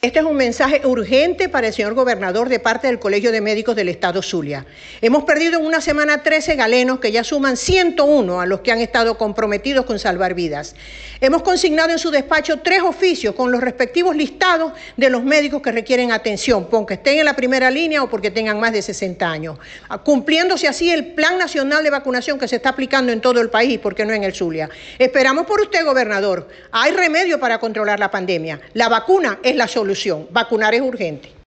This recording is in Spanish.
Este es un mensaje urgente para el señor gobernador de parte del Colegio de Médicos del Estado Zulia. Hemos perdido en una semana 13 galenos que ya suman 101 a los que han estado comprometidos con salvar vidas. Hemos consignado en su despacho tres oficios con los respectivos listados de los médicos que requieren atención, porque estén en la primera línea o porque tengan más de 60 años, cumpliéndose así el Plan Nacional de Vacunación que se está aplicando en todo el país, porque no en el Zulia. Esperamos por usted, gobernador. Hay remedio para controlar la pandemia. La vacuna es la solución. Vacunar es urgente.